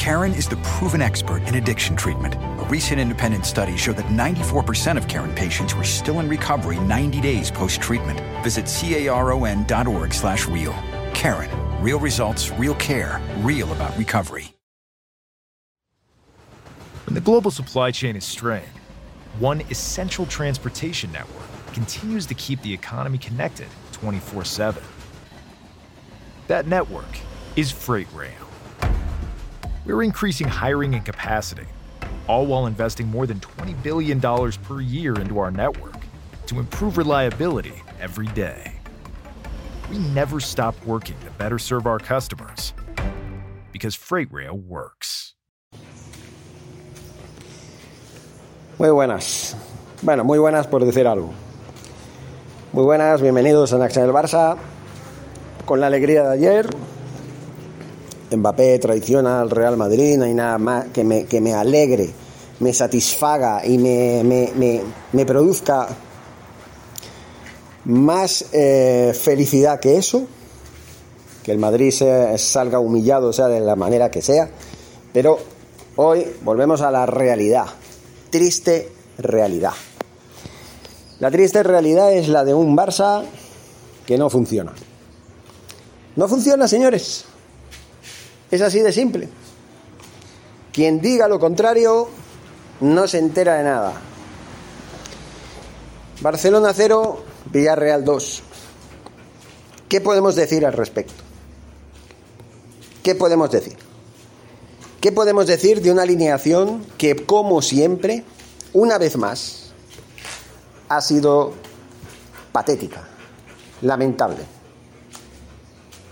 Karen is the proven expert in addiction treatment. A recent independent study showed that 94% of Karen patients were still in recovery 90 days post-treatment. Visit caron.org slash real. Karen. Real results, real care, real about recovery. When the global supply chain is strained, one essential transportation network continues to keep the economy connected 24 7. That network is Freight Rail. We're increasing hiring and capacity, all while investing more than $20 billion per year into our network to improve reliability every day. We never stop working to better serve our customers because Freight Rail works. Muy buenas. Bueno, muy buenas por decir algo. Muy buenas, bienvenidos a Naxa del Barça. Con la alegría de ayer, Mbappé traiciona al Real Madrid, no hay nada más que me, que me alegre, me satisfaga y me, me, me, produzca más eh, felicidad que eso, que el Madrid se, salga humillado, sea de la manera que sea, pero hoy volvemos a la realidad, triste realidad. La triste realidad es la de un Barça que no funciona. No funciona, señores. Es así de simple. Quien diga lo contrario no se entera de nada. Barcelona 0, Villarreal 2. ¿Qué podemos decir al respecto? ¿Qué podemos decir? ¿Qué podemos decir de una alineación que, como siempre, una vez más, ha sido patética, lamentable?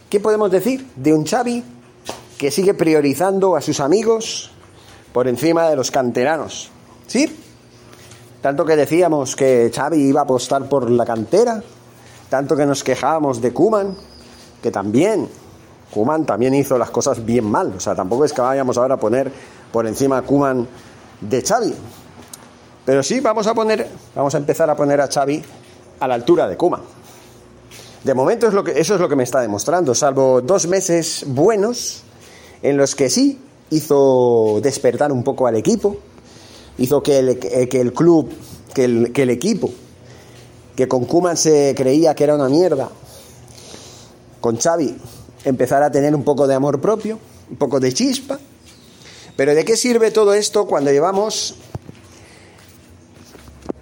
¿Qué podemos decir de un Xavi que sigue priorizando a sus amigos por encima de los canteranos? ¿Sí? Tanto que decíamos que Xavi iba a apostar por la cantera, tanto que nos quejábamos de Kuman, que también Kuman también hizo las cosas bien mal, o sea, tampoco es que vayamos ahora a poner por encima a Kuman de Xavi. Pero sí vamos a poner, vamos a empezar a poner a Xavi a la altura de Kuman. De momento es lo que, eso es lo que me está demostrando, salvo dos meses buenos en los que sí hizo despertar un poco al equipo, hizo que el, que el club, que el, que el equipo, que con Kuman se creía que era una mierda, con Xavi empezara a tener un poco de amor propio, un poco de chispa. Pero ¿de qué sirve todo esto cuando llevamos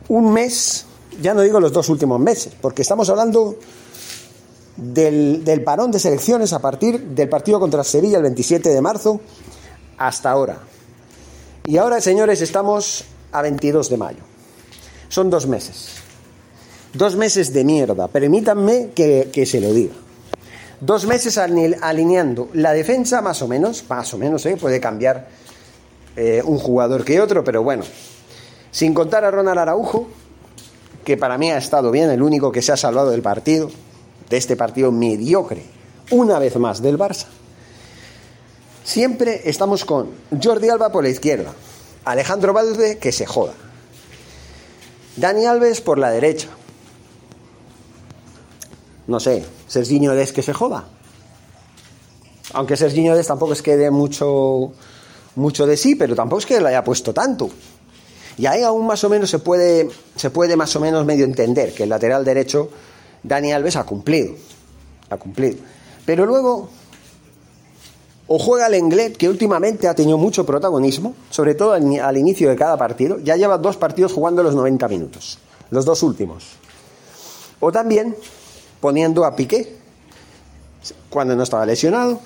un mes, ya no digo los dos últimos meses, porque estamos hablando del, del, parón de selecciones a partir del partido contra Sevilla el 27 de marzo hasta ahora. Y ahora, señores, estamos a 22 de mayo. Son dos meses. Dos meses de mierda. Permítanme que, se lo diga. Dos meses alineando la defensa más o menos, más o menos, ¿eh? puede cambiar eh, un jugador que otro, pero bueno. Sin contar a Ronald Araujo, que para mí ha estado bien, el único que se ha salvado del partido, de este partido mediocre, una vez más del Barça. Siempre estamos con Jordi Alba por la izquierda, Alejandro Valde que se joda, Dani Alves por la derecha. No sé, Serginho Des que se joda. Aunque Serginho Des tampoco es que dé mucho, mucho de sí, pero tampoco es que le haya puesto tanto. Y ahí aún más o menos se puede, se puede más o menos medio entender que el lateral derecho, Dani Alves, ha cumplido. Ha cumplido. Pero luego, o juega el Englet, que últimamente ha tenido mucho protagonismo, sobre todo al, al, inicio de cada partido, ya lleva dos partidos jugando los 90 minutos, los dos últimos. O también poniendo a Piqué, cuando no estaba lesionado,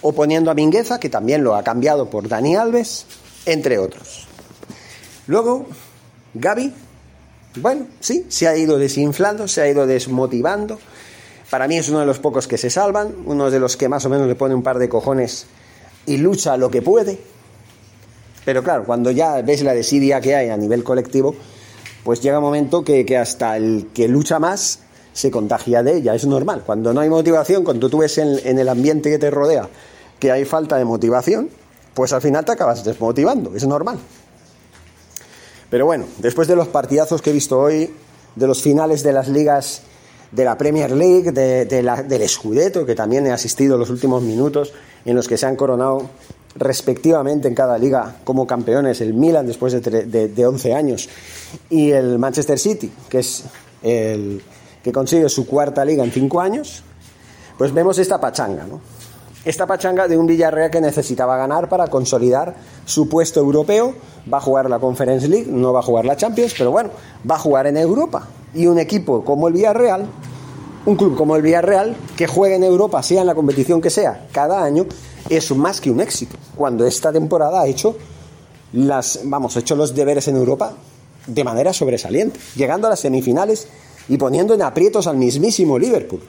o poniendo a Mingueza, que también lo ha cambiado por Dani Alves, entre otros. Luego, Gaby, bueno, sí, se ha ido desinflando, se ha ido desmotivando. Para mí es uno de los pocos que se salvan, uno de los que más o menos le pone un par de cojones y lucha lo que puede. Pero claro, cuando ya ves la desidia que hay a nivel colectivo, pues llega un momento que, que hasta el que lucha más se contagia de ella, es normal. Cuando no hay motivación, cuando tú ves en, en el ambiente que te rodea que hay falta de motivación, pues al final te acabas desmotivando, es normal. Pero bueno, después de los partidazos que he visto hoy, de los finales de las ligas de la Premier League, de, la, del Scudetto, que también he asistido los últimos minutos en los que se han coronado respectivamente en cada liga como campeones, el Milan después de, de, de 11 años y el Manchester City, que es el que consigue su cuarta liga en 5 años, pues vemos esta pachanga, ¿no? Esta pachanga de un Villarreal que necesitaba ganar para consolidar su puesto europeo, va a jugar la Conference League, no va a jugar la Champions, pero bueno, va a jugar en Europa. Y un equipo como el Villarreal, un club como el Villarreal, que juegue en Europa, sea en la competición que sea, cada año, es más que un éxito. Cuando esta temporada ha hecho las, vamos, ha hecho los deberes en Europa de manera sobresaliente, llegando a las semifinales y poniendo en aprietos al mismísimo Liverpool.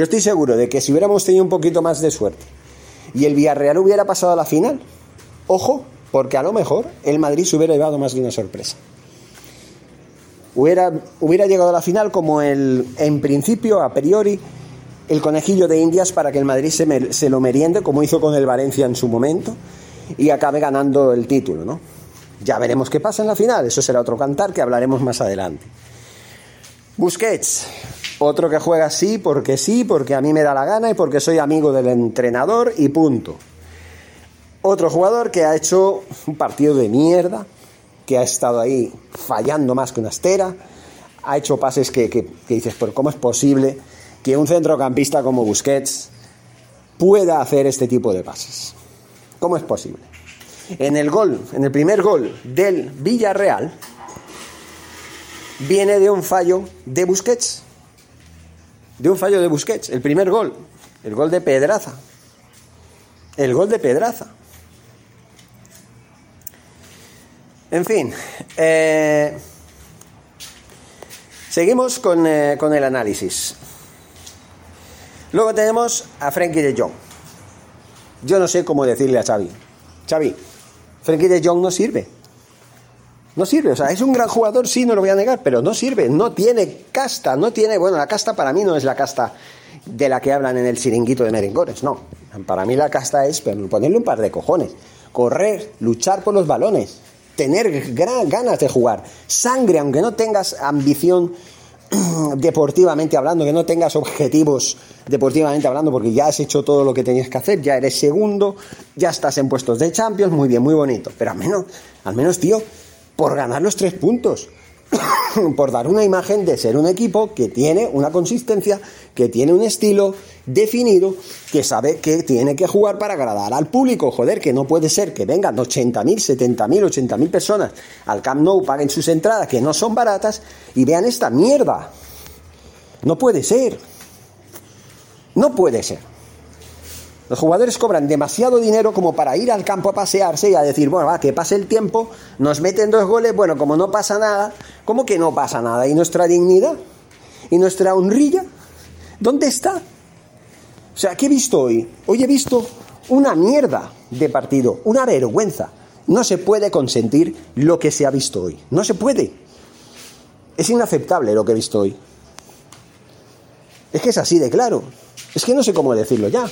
Yo estoy seguro de que si hubiéramos tenido un poquito más de suerte y el Villarreal hubiera pasado a la final, ojo, porque a lo mejor el Madrid se hubiera llevado más de una sorpresa. Hubiera, hubiera llegado a la final como el, en principio, a priori, el conejillo de Indias para que el Madrid se, se lo meriende, como hizo con el Valencia en su momento, y acabe ganando el título, ¿no? Ya veremos qué pasa en la final, eso será otro cantar que hablaremos más adelante. Busquets, otro que juega así porque sí, porque a mí me da la gana y porque soy amigo del entrenador y punto. Otro jugador que ha hecho un partido de mierda, que ha estado ahí fallando más que una estera, ha hecho pases que, que, dices, pero ¿cómo es posible que un centrocampista como Busquets pueda hacer este tipo de pases? ¿Cómo es posible? En el gol, en el primer gol del Villarreal, viene de un fallo de Busquets. De un fallo de Busquets. El primer gol. El gol de Pedraza. El gol de Pedraza. En fin. Eh, seguimos con, eh, con, el análisis. Luego tenemos a Frankie de Jong. Yo no sé cómo decirle a Xavi. Xavi, Frankie de Jong no sirve. No sirve, o sea, es un gran jugador, sí, no lo voy a negar, pero no sirve, no tiene casta, no tiene, bueno, la casta para mí no es la casta de la que hablan en el siringuito de merengones, no. Para mí la casta es ponerle un par de cojones, correr, luchar por los balones, tener ganas de jugar, sangre, aunque no tengas ambición deportivamente hablando, que no tengas objetivos deportivamente hablando, porque ya has hecho todo lo que tenías que hacer, ya eres segundo, ya estás en puestos de Champions, muy bien, muy bonito, pero al menos, al menos, tío, por ganar los tres puntos, por dar una imagen de ser un equipo que tiene una consistencia, que tiene un estilo definido, que sabe que tiene que jugar para agradar al público. Joder, que no puede ser que vengan 80.000, 70.000, 80.000 personas al Camp Nou, paguen sus entradas, que no son baratas, y vean esta mierda. No puede ser. No puede ser. Los jugadores cobran demasiado dinero como para ir al campo a pasearse y a decir, bueno, va, que pase el tiempo, nos meten dos goles, bueno, como no pasa nada, ¿cómo que no pasa nada? ¿Y nuestra dignidad? ¿Y nuestra honrilla? ¿Dónde está? O sea, ¿qué he visto hoy? Hoy he visto una mierda de partido, una vergüenza. No se puede consentir lo que se ha visto hoy. No se puede. Es inaceptable lo que he visto hoy. Es que es así de claro. Es que no sé cómo decirlo ya.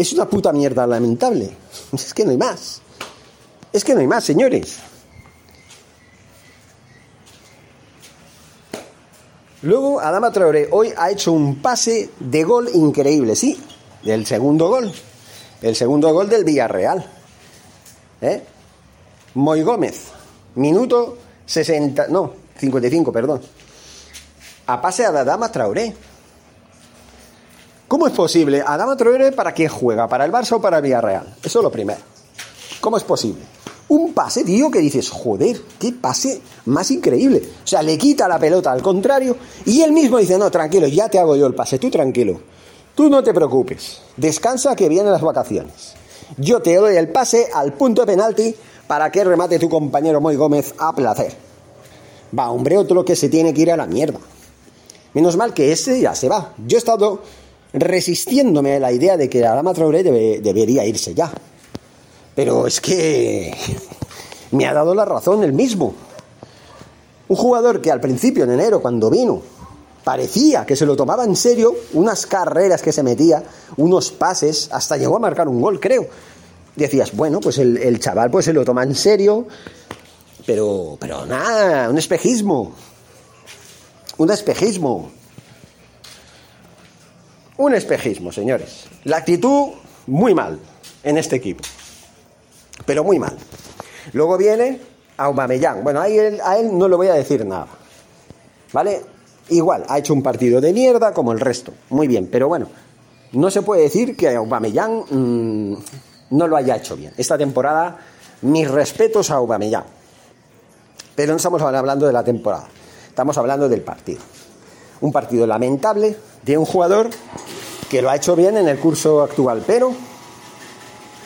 Es una puta mierda lamentable. Es que no hay más. Es que no hay más, señores. Luego, Adama Traoré hoy ha hecho un pase de gol increíble, sí, del segundo gol. El segundo gol del Villarreal. ¿Eh? Moy Gómez, minuto 60, no, 55, perdón. A pase a Adama Traoré. ¿Cómo es posible? Adama Traoré para quién juega, para el Barça o para el Villarreal. Eso es lo primero. ¿Cómo es posible? Un pase, tío, que dices, joder, qué pase más increíble. O sea, le quita la pelota al contrario y él mismo dice, no, tranquilo, ya te hago yo el pase, tú tranquilo. Tú no te preocupes, descansa que vienen las vacaciones. Yo te doy el pase al punto de penalti para que remate tu compañero Moy Gómez a placer. Va, hombre, otro que se tiene que ir a la mierda. Menos mal que ese ya se va. Yo he estado resistiéndome a la idea de que Adama Traoré debe, debería irse ya. Pero es que me ha dado la razón el mismo. Un jugador que al principio, en enero, cuando vino, parecía que se lo tomaba en serio, unas carreras que se metía, unos pases, hasta llegó a marcar un gol, creo. Decías, bueno, pues el, el chaval pues se lo toma en serio, pero, pero nada, un espejismo. Un espejismo. Un espejismo, señores. La actitud muy mal en este equipo. Pero muy mal. Luego viene Aubameyang. Bueno, a él, no le voy a decir nada. ¿Vale? Igual, ha hecho un partido de mierda como el resto. Muy bien, pero bueno, no se puede decir que Aubameyang mmm, no lo haya hecho bien. Esta temporada, mis respetos a Aubameyang. Pero no estamos hablando de la temporada. Estamos hablando del partido. Un partido lamentable de un jugador que lo ha hecho bien en el curso actual, pero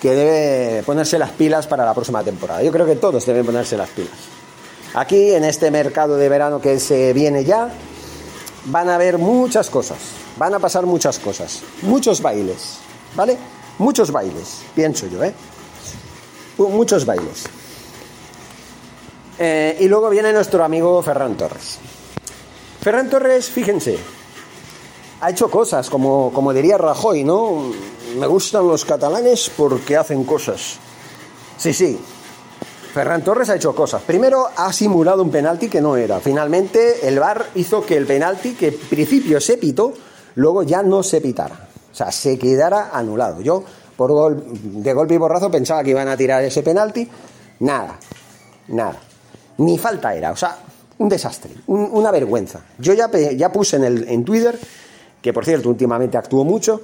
que debe ponerse las pilas para la próxima temporada. Yo creo que todos deben ponerse las pilas. Aquí, en este mercado de verano que se viene ya, van a haber muchas cosas, van a pasar muchas cosas, muchos bailes, ¿vale? Muchos bailes, pienso yo, ¿eh? Muchos bailes. Eh, y luego viene nuestro amigo Ferran Torres. Ferran Torres, fíjense, ha hecho cosas, como, como diría Rajoy, ¿no? Me gustan los catalanes porque hacen cosas. Sí, sí. Ferran Torres ha hecho cosas. Primero ha simulado un penalti que no era. Finalmente el VAR hizo que el penalti, que en principio se pitó, luego ya no se pitara. O sea, se quedara anulado. Yo, por gol, de golpe y borrazo, pensaba que iban a tirar ese penalti. Nada, nada. Ni falta era. O sea, un desastre, un, una vergüenza. Yo ya, ya puse en, el, en Twitter, que por cierto últimamente actuó mucho,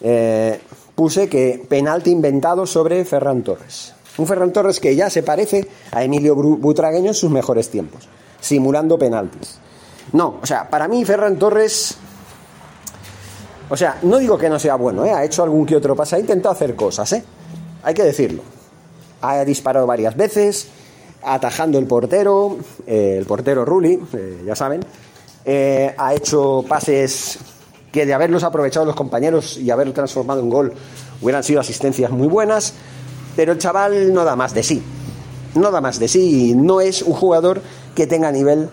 eh, puse que penalti inventado sobre Ferran Torres. Un Ferran Torres que ya se parece a Emilio Butragueño en sus mejores tiempos, simulando penaltis. No, o sea, para mí Ferran Torres, o sea, no digo que no sea bueno, ¿eh? ha hecho algún que otro pase, ha intentado hacer cosas, ¿eh? hay que decirlo. Ha disparado varias veces, atajando el portero, eh, el portero Rulli, eh, ya saben, eh, ha hecho pases que de haberlos aprovechado los compañeros y haberlo transformado en gol hubieran sido asistencias muy buenas, pero el chaval no da más de sí, no da más de sí y no es un jugador que tenga nivel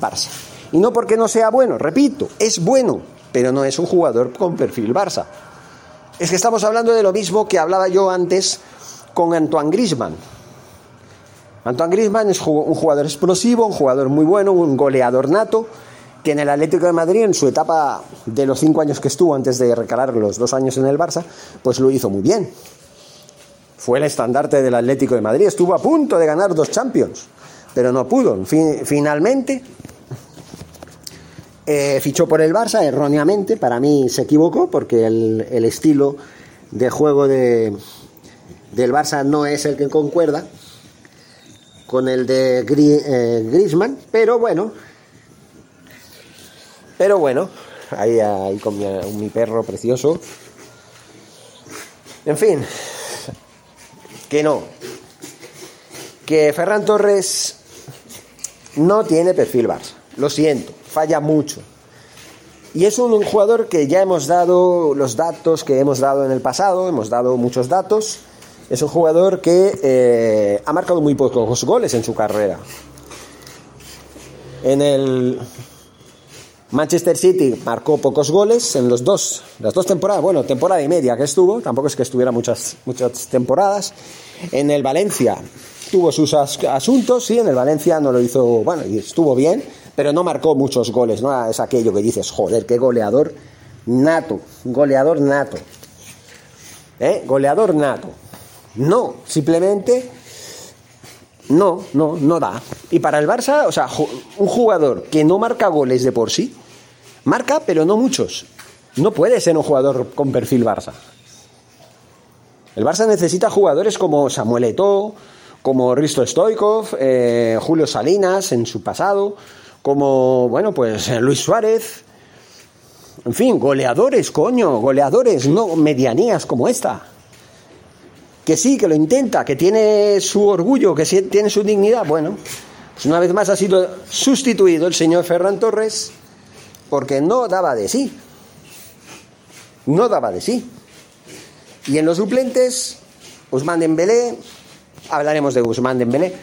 Barça. Y no porque no sea bueno, repito, es bueno, pero no es un jugador con perfil Barça. Es que estamos hablando de lo mismo que hablaba yo antes con Antoine Grisman. Antoine Griezmann es un jugador explosivo, un jugador muy bueno, un goleador nato, que en el Atlético de Madrid, en su etapa de los cinco años que estuvo antes de recalar los dos años en el Barça, pues lo hizo muy bien. Fue el estandarte del Atlético de Madrid, estuvo a punto de ganar dos Champions, pero no pudo. Fin, finalmente eh, fichó por el Barça erróneamente, para mí se equivocó porque el, el estilo de juego de, del Barça no es el que concuerda con el de eh, Griezmann, pero bueno, pero bueno, ahí, ahí con mi, mi, perro precioso. En fin, que no, que Ferran Torres no tiene perfil Barça, lo siento, falla mucho. Y es un jugador que ya hemos dado los datos que hemos dado en el pasado, hemos dado muchos datos es un jugador que eh, ha marcado muy pocos goles en su carrera. En el Manchester City marcó pocos goles en los dos, las dos temporadas, bueno, temporada y media que estuvo, tampoco es que estuviera muchas, muchas temporadas. En el Valencia tuvo sus asuntos, sí, en el Valencia no lo hizo, bueno, estuvo bien, pero no marcó muchos goles, ¿no? Es aquello que dices, joder, qué goleador nato, goleador nato. ¿Eh? Goleador nato. No, simplemente no, no, no da. Y para el Barça, o sea, un jugador que no marca goles de por sí, marca, pero no muchos. No puede ser un jugador con perfil Barça. El Barça necesita jugadores como Samuel Eto'o, como Risto Stoikov, eh, Julio Salinas en su pasado, como, bueno, pues Luis Suárez. En fin, goleadores, coño, goleadores, no medianías como esta que sí, que lo intenta, que tiene su orgullo, que tiene su dignidad, bueno, pues una vez más ha sido sustituido el señor Ferran Torres porque no daba de sí. No daba de sí. Y en los suplentes, Guzmán Dembélé, hablaremos de Guzmán Dembélé.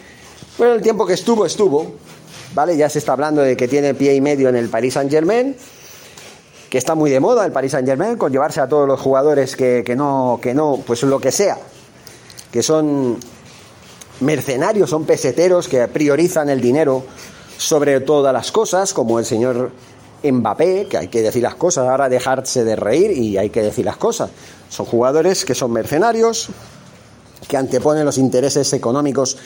Bueno, el tiempo que estuvo, estuvo, ¿vale? Ya se está hablando de que tiene pie y medio en el Paris Saint-Germain, que está muy de moda el Paris Saint-Germain, con llevarse a todos los jugadores que, que no, que no, pues lo que sea, que son mercenarios, son peseteros que priorizan el dinero sobre todas las cosas, como el señor Mbappé, que hay que decir las cosas, ahora dejarse de reír y hay que decir las cosas. Son jugadores que son mercenarios, que anteponen los intereses económicos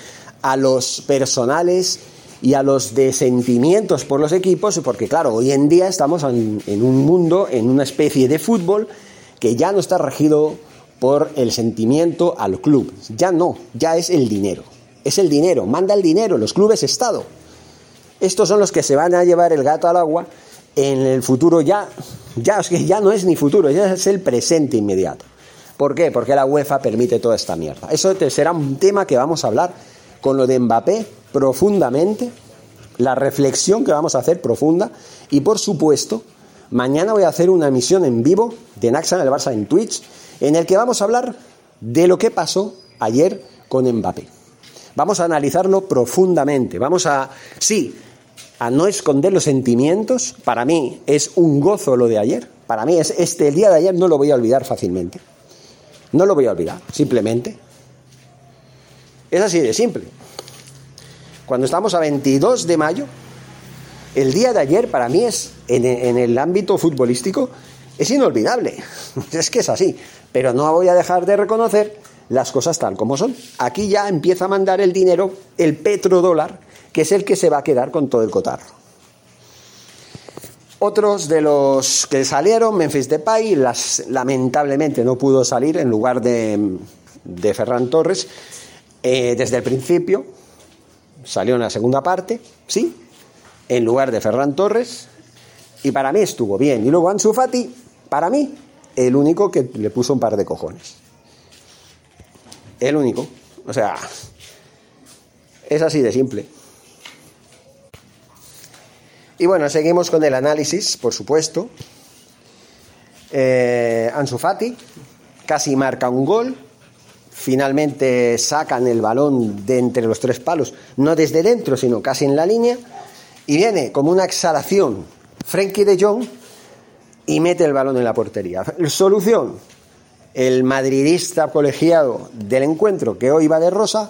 a los personales y a los de sentimientos por los equipos, porque claro, hoy en día estamos en, en un mundo, en una especie de fútbol que ya no está regido por el sentimiento al club, ya no, ya es el dinero, es el dinero, manda el dinero, los clubes Estado. Estos son los que se van a llevar el gato al agua en el futuro ya, ya, es que ya no es ni futuro, ya es el presente inmediato. ¿Por qué? Porque la UEFA permite toda esta mierda. Eso será un tema que vamos a hablar con lo de Mbappé profundamente, la reflexión que vamos a hacer profunda y por supuesto, mañana voy a hacer una emisión en vivo de Naxa en el Barça en Twitch en el que vamos a hablar de lo que pasó ayer con Mbappé. Vamos a analizarlo profundamente, vamos a sí, a no esconder los sentimientos. Para mí es un gozo lo de ayer. Para mí es este el día de ayer no lo voy a olvidar fácilmente. No lo voy a olvidar, simplemente. Es así de simple. Cuando estamos a 22 de mayo, el día de ayer para mí es, en, el ámbito futbolístico, es inolvidable. Es que es así. Pero no voy a dejar de reconocer las cosas tal como son. Aquí ya empieza a mandar el dinero, el petrodólar, que es el que se va a quedar con todo el cotarro. Otros de los que salieron, Memphis Depay, las, lamentablemente no pudo salir en lugar de, de Ferran Torres eh, desde el principio. Salió en la segunda parte, sí, en lugar de Ferran Torres. Y para mí estuvo bien. Y luego Ansu Fati, para mí, el único que le puso un par de cojones. El único. O sea, es así de simple. Y bueno, seguimos con el análisis, por supuesto. Eh, Ansu Fati casi marca un gol. Finalmente sacan el balón de entre los tres palos, no desde dentro, sino casi en la línea. Y viene como una exhalación Frenkie de Jong y mete el balón en la portería. Solución: el madridista colegiado del encuentro, que hoy va de rosa,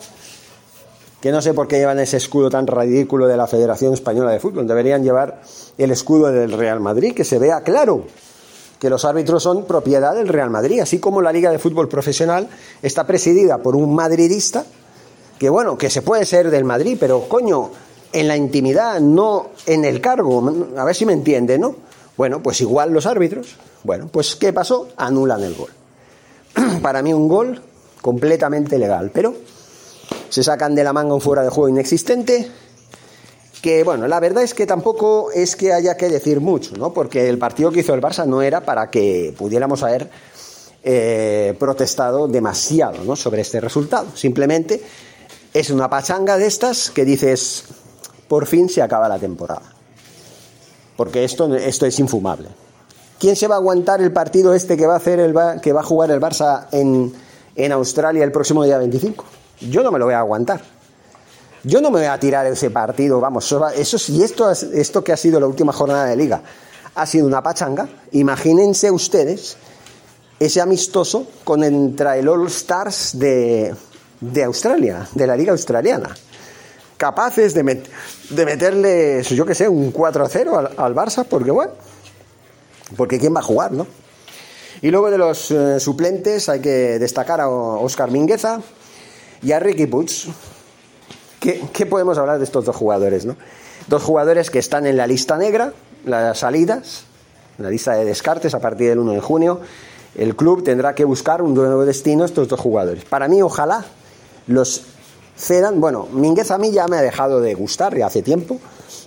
que no sé por qué llevan ese escudo tan ridículo de la Federación Española de Fútbol. Deberían llevar el escudo del Real Madrid, que se vea claro que los árbitros son propiedad del Real Madrid, así como la Liga de Fútbol Profesional está presidida por un madridista, que bueno, que se puede ser del Madrid, pero coño, en la intimidad, no en el cargo, a ver si me entiende, ¿no? Bueno, pues igual los árbitros, bueno, pues ¿qué pasó? Anulan el gol. Para mí un gol completamente legal, pero se sacan de la manga un fuera de juego inexistente, que bueno, la verdad es que tampoco es que haya que decir mucho, ¿no? Porque el partido que hizo el Barça no era para que pudiéramos haber eh, protestado demasiado, ¿no? Sobre este resultado. Simplemente es una pachanga de estas que dices, por fin se acaba la temporada. Porque esto, esto es infumable. ¿Quién se va a aguantar el partido este que va a hacer el que va a jugar el Barça en, en Australia el próximo día 25? Yo no me lo voy a aguantar. Yo no me voy a tirar ese partido, vamos, eso si esto, esto que ha sido la última jornada de liga ha sido una pachanga, imagínense ustedes ese amistoso con entre el All Stars de, de Australia, de la liga australiana, capaces de, de meterle, yo que sé, un 4-0 al, al, Barça, porque bueno, porque quién va a jugar, ¿no? Y luego de los eh, suplentes hay que destacar a Oscar Mingueza, y a Ricky Puig. ¿Qué, podemos hablar de estos dos jugadores? ¿no? Dos jugadores que están en la lista negra, las salidas, la lista de descartes a partir del 1 de junio. El club tendrá que buscar un nuevo destino a estos dos jugadores. Para mí, ojalá los Bueno, Minguez a mí ya me ha dejado de gustar ya hace tiempo.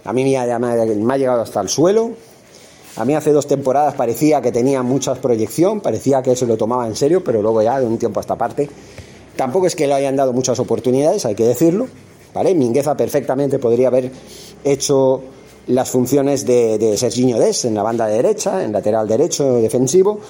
A mí me ha llegado hasta el suelo. A mí hace dos temporadas parecía que tenía mucha proyección, parecía que se lo tomaba en serio, pero luego ya de un tiempo a esta parte Tampoco es que le hayan dado muchas oportunidades, hay que decirlo. ¿vale? Mingueza perfectamente podría haber hecho las funciones de, de Serginho Des en la banda derecha, en lateral derecho defensivo.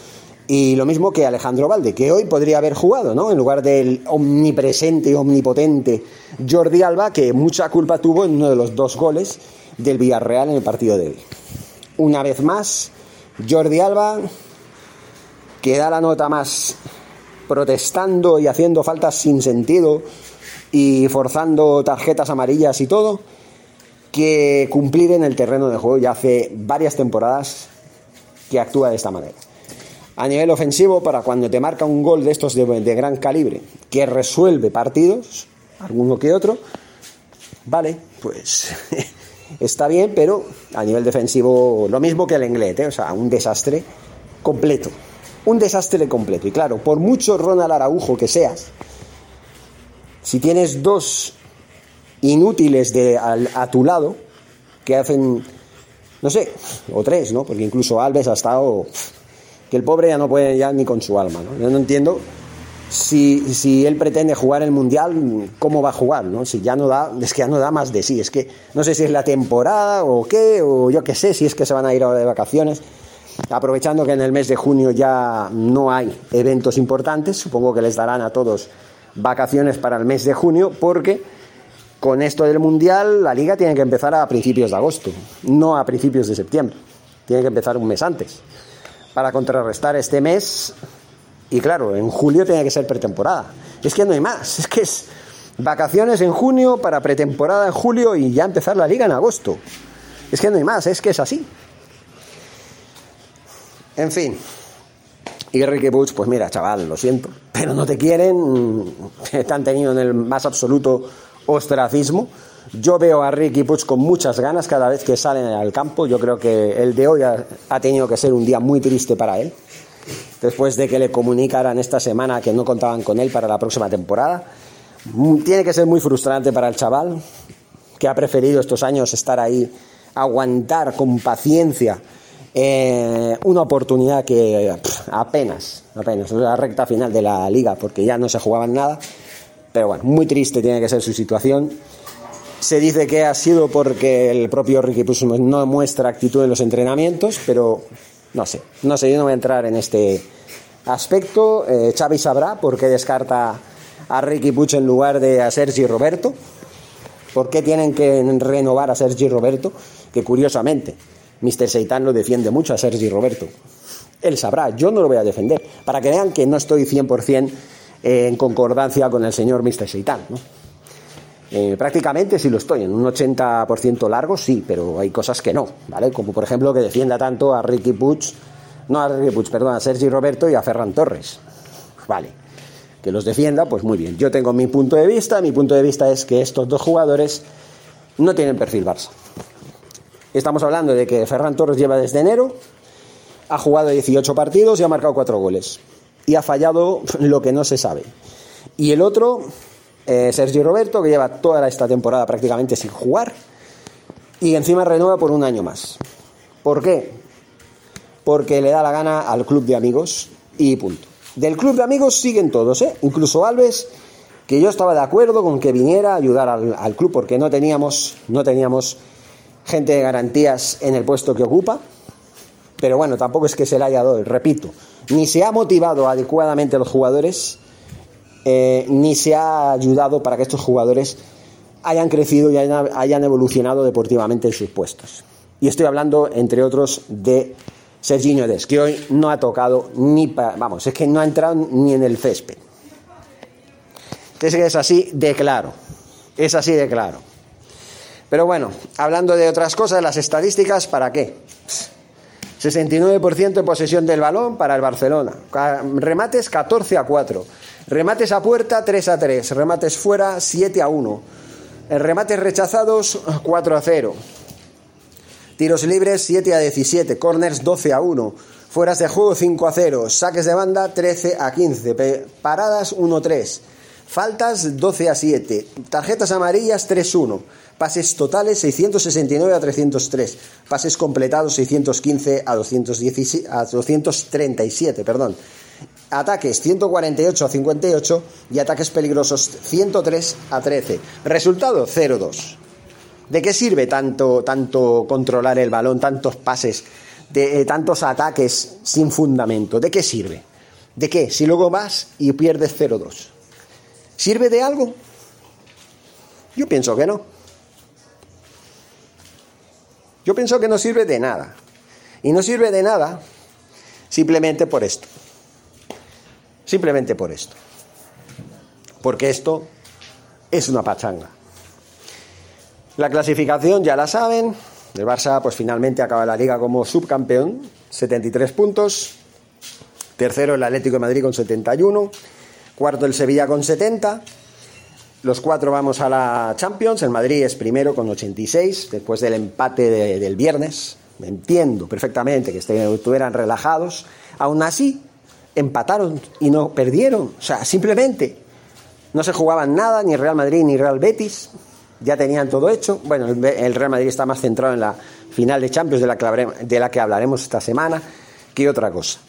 Y lo mismo que Alejandro Valde, que hoy podría haber jugado, ¿no? En lugar del omnipresente y omnipotente Jordi Alba, que mucha culpa tuvo en uno de los dos goles del Villarreal en el partido de hoy. Una vez más, Jordi Alba, que da la nota más protestando y haciendo faltas sin sentido y forzando tarjetas amarillas y todo. que cumplir en el terreno de juego. Ya hace varias temporadas que actúa de esta manera. A nivel ofensivo, para cuando te marca un gol de estos de, gran calibre, que resuelve partidos, alguno que otro, vale, pues está bien, pero a nivel defensivo lo mismo que el inglés, ¿eh? o sea, un desastre completo. Un desastre completo. Y claro, por mucho Ronald Araujo que seas, si tienes dos inútiles de, a, tu lado, que hacen, no sé, o tres, ¿no? Porque incluso Alves ha estado, que el pobre ya no puede ya ni con su alma, ¿no? Yo no entiendo si, si, él pretende jugar el Mundial, ¿cómo va a jugar? ¿no? Si ya no da, es que ya no da más de sí, es que no sé si es la temporada o qué, o yo qué sé, si es que se van a ir ahora de vacaciones, aprovechando que en el mes de junio ya no hay eventos importantes, supongo que les darán a todos vacaciones para el mes de junio, porque con esto del Mundial la liga tiene que empezar a principios de agosto, no a principios de septiembre, tiene que empezar un mes antes, para contrarrestar este mes y claro, en julio tiene que ser pretemporada. Es que no hay más. Es que es vacaciones en junio para pretemporada en julio y ya empezar la liga en agosto. Es que no hay más, es que es así. En fin. Y Ricky Butch, pues mira, chaval, lo siento, pero no te quieren, te han tenido en el más absoluto ostracismo. Yo veo a Ricky Butch con muchas ganas cada vez que salen al campo. Yo creo que el de hoy ha tenido que ser un día muy triste para él después de que le comunicaran esta semana que no contaban con él para la próxima temporada. Mm, tiene que ser muy frustrante para el chaval, que ha preferido estos años estar ahí, aguantar con paciencia eh, una oportunidad que apenas, apenas, la recta final de la liga, porque ya no se jugaban nada. Pero bueno, muy triste tiene que ser su situación. Se dice que ha sido porque el propio Ricky Push no muestra actitud en los entrenamientos, pero no sé, no sé, yo no voy a entrar en este aspecto. Eh, Xavi sabrá por qué descarta a Ricky Puch en lugar de a Sergi Roberto. ¿Por qué tienen que renovar a Sergi Roberto? Que curiosamente, Mr. Seitan lo defiende mucho a Sergi Roberto. Él sabrá, yo no lo voy a defender. Para que vean que no estoy 100% en concordancia con el señor Mr. Seitan. ¿no? Eh, prácticamente sí lo estoy, en un 80% largo sí, pero hay cosas que no, ¿vale? Como por ejemplo que defienda tanto a Ricky Puig, no a Ricky Puig, perdón, a Sergi Roberto y a Ferran Torres. Vale, que los defienda, pues muy bien. Yo tengo mi punto de vista, mi punto de vista es que estos dos jugadores no tienen perfil Barça. Estamos hablando de que Ferran Torres lleva desde enero, ha jugado 18 partidos y ha marcado 4 goles. Y ha fallado lo que no se sabe. Y el otro, eh, Sergio Roberto, que lleva toda esta temporada prácticamente sin jugar y encima renueva por un año más. ¿Por qué? Porque le da la gana al club de amigos y punto. Del club de amigos siguen todos, ¿eh? incluso Alves, que yo estaba de acuerdo con que viniera a ayudar al, al club porque no teníamos, no teníamos gente de garantías en el puesto que ocupa. Pero bueno, tampoco es que se le haya dado, repito, ni se ha motivado adecuadamente a los jugadores eh, ni se ha ayudado para que estos jugadores hayan crecido y hayan, evolucionado deportivamente en sus puestos. Y estoy hablando, entre otros, de Serginho Des, que hoy no ha tocado ni vamos, es que no ha entrado ni en el césped. Entonces es así de claro, es así de claro. Pero bueno, hablando de otras cosas, las estadísticas, ¿para qué? 69% de posesión del balón para el Barcelona, remates 14 a 4, Remates a puerta 3 a 3, remates fuera 7 a 1. Remates rechazados 4 a 0. Tiros libres 7 a 17, corners 12 a 1. Fueras de juego 5 a 0, saques de banda 13 a 15, paradas 1 a 3. Faltas 12 a 7, tarjetas amarillas 3 a 1. Pases totales 669 a 303. Pases completados 615 a, 217, a 237, perdón ataques 148 a 58 y ataques peligrosos 103 a 13. Resultado 0-2. ¿De qué sirve tanto, tanto controlar el balón, tantos pases, de, eh, tantos ataques sin fundamento? ¿De qué sirve? ¿De qué? Si luego vas y pierdes 0-2. ¿Sirve de algo? Yo pienso que no. Yo pienso que no sirve de nada. Y no sirve de nada simplemente por esto. Simplemente por esto. Porque esto es una pachanga. La clasificación ya la saben. El Barça pues finalmente acaba la liga como subcampeón, 73 puntos. Tercero el Atlético de Madrid con 71. Cuarto el Sevilla con 70. Los cuatro vamos a la Champions. El Madrid es primero con 86, después del empate del viernes. Entiendo perfectamente que estuvieran relajados. Aún así, empataron y no perdieron. O sea, simplemente no se jugaban nada, ni Real Madrid ni Real Betis. Ya tenían todo hecho. Bueno, el Real Madrid está más centrado en la final de Champions de la que, de la que hablaremos esta semana que otra cosa.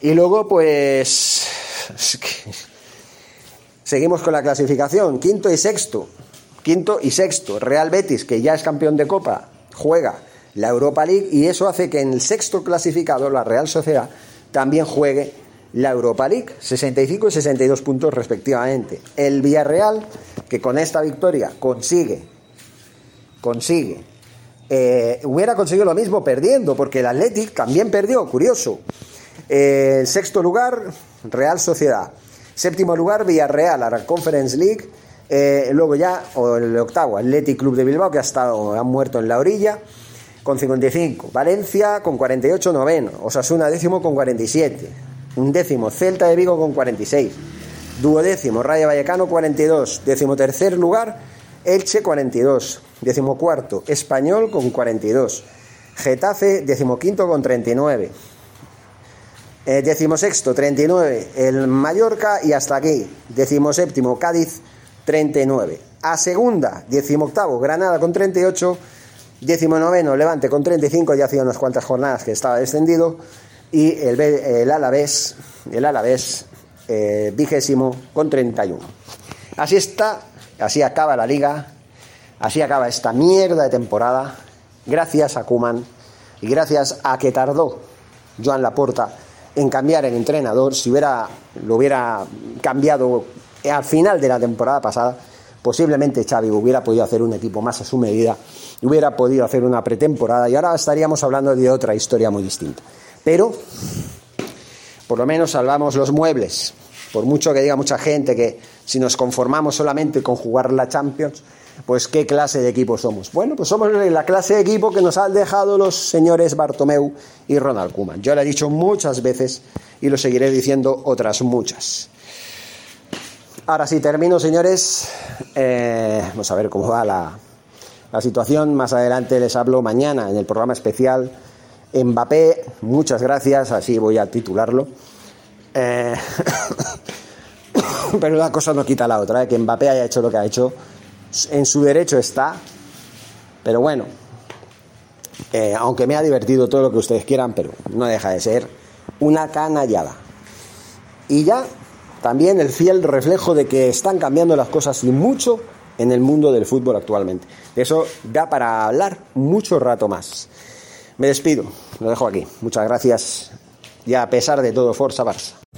Y luego, pues. Seguimos con la clasificación. Quinto y sexto. Quinto y sexto. Real Betis, que ya es campeón de Copa, juega la Europa League y eso hace que en el sexto clasificado, la Real Sociedad, también juegue la Europa League, 65 y 62 puntos respectivamente. El Villarreal, que con esta victoria consigue, consigue, eh, hubiera conseguido lo mismo perdiendo, porque el Athletic también perdió, curioso. Eh, sexto lugar, Real Sociedad. Séptimo lugar, Villarreal, a la Conference League. Eh, luego ya, o el octavo, Athletic Club de Bilbao, que ha estado, ha muerto en la orilla con 55. Valencia con 48, noveno. Osasuna décimo con 47. Un décimo, Celta de Vigo con 46. Duodécimo, Rayo Vallecano 42. Décimo tercer lugar, Elche 42. Décimo cuarto, Español con 42. Getafe, decimoquinto con 39. Eh, décimo sexto, 39. El Mallorca y hasta aquí. Décimo séptimo, Cádiz, 39. A segunda, décimo octavo, Granada con 38 noveno, Levante con 35, ya hacía unas cuantas jornadas que estaba descendido. Y el, el Alavés, el Alavés eh, vigésimo con 31. Así está, así acaba la liga, así acaba esta mierda de temporada. Gracias a Kuman y gracias a que tardó Joan Laporta en cambiar el entrenador. Si hubiera, lo hubiera cambiado al final de la temporada pasada, posiblemente Xavi hubiera podido hacer un equipo más a su medida hubiera podido hacer una pretemporada y ahora estaríamos hablando de otra historia muy distinta. Pero, por lo menos salvamos los muebles. Por mucho que diga mucha gente que si nos conformamos solamente con jugar la Champions, pues qué clase de equipo somos. Bueno, pues somos la clase de equipo que nos han dejado los señores Bartomeu y Ronald Koeman. Yo le he dicho muchas veces y lo seguiré diciendo otras muchas. Ahora sí, termino, señores. Eh, vamos a ver cómo va la, la situación. Más adelante les hablo mañana en el programa especial Mbappé. Muchas gracias, así voy a titularlo. Eh, pero la cosa no quita la otra, ¿eh? que Mbappé haya hecho lo que ha hecho. En su derecho está. Pero bueno, eh, aunque me ha divertido todo lo que ustedes quieran, pero no deja de ser una canallada. Y ya también el fiel reflejo de que están cambiando las cosas y mucho en el mundo del fútbol actualmente. De eso da para hablar mucho rato más. Me despido, lo dejo aquí. Muchas gracias y a pesar de todo, Forza Barça.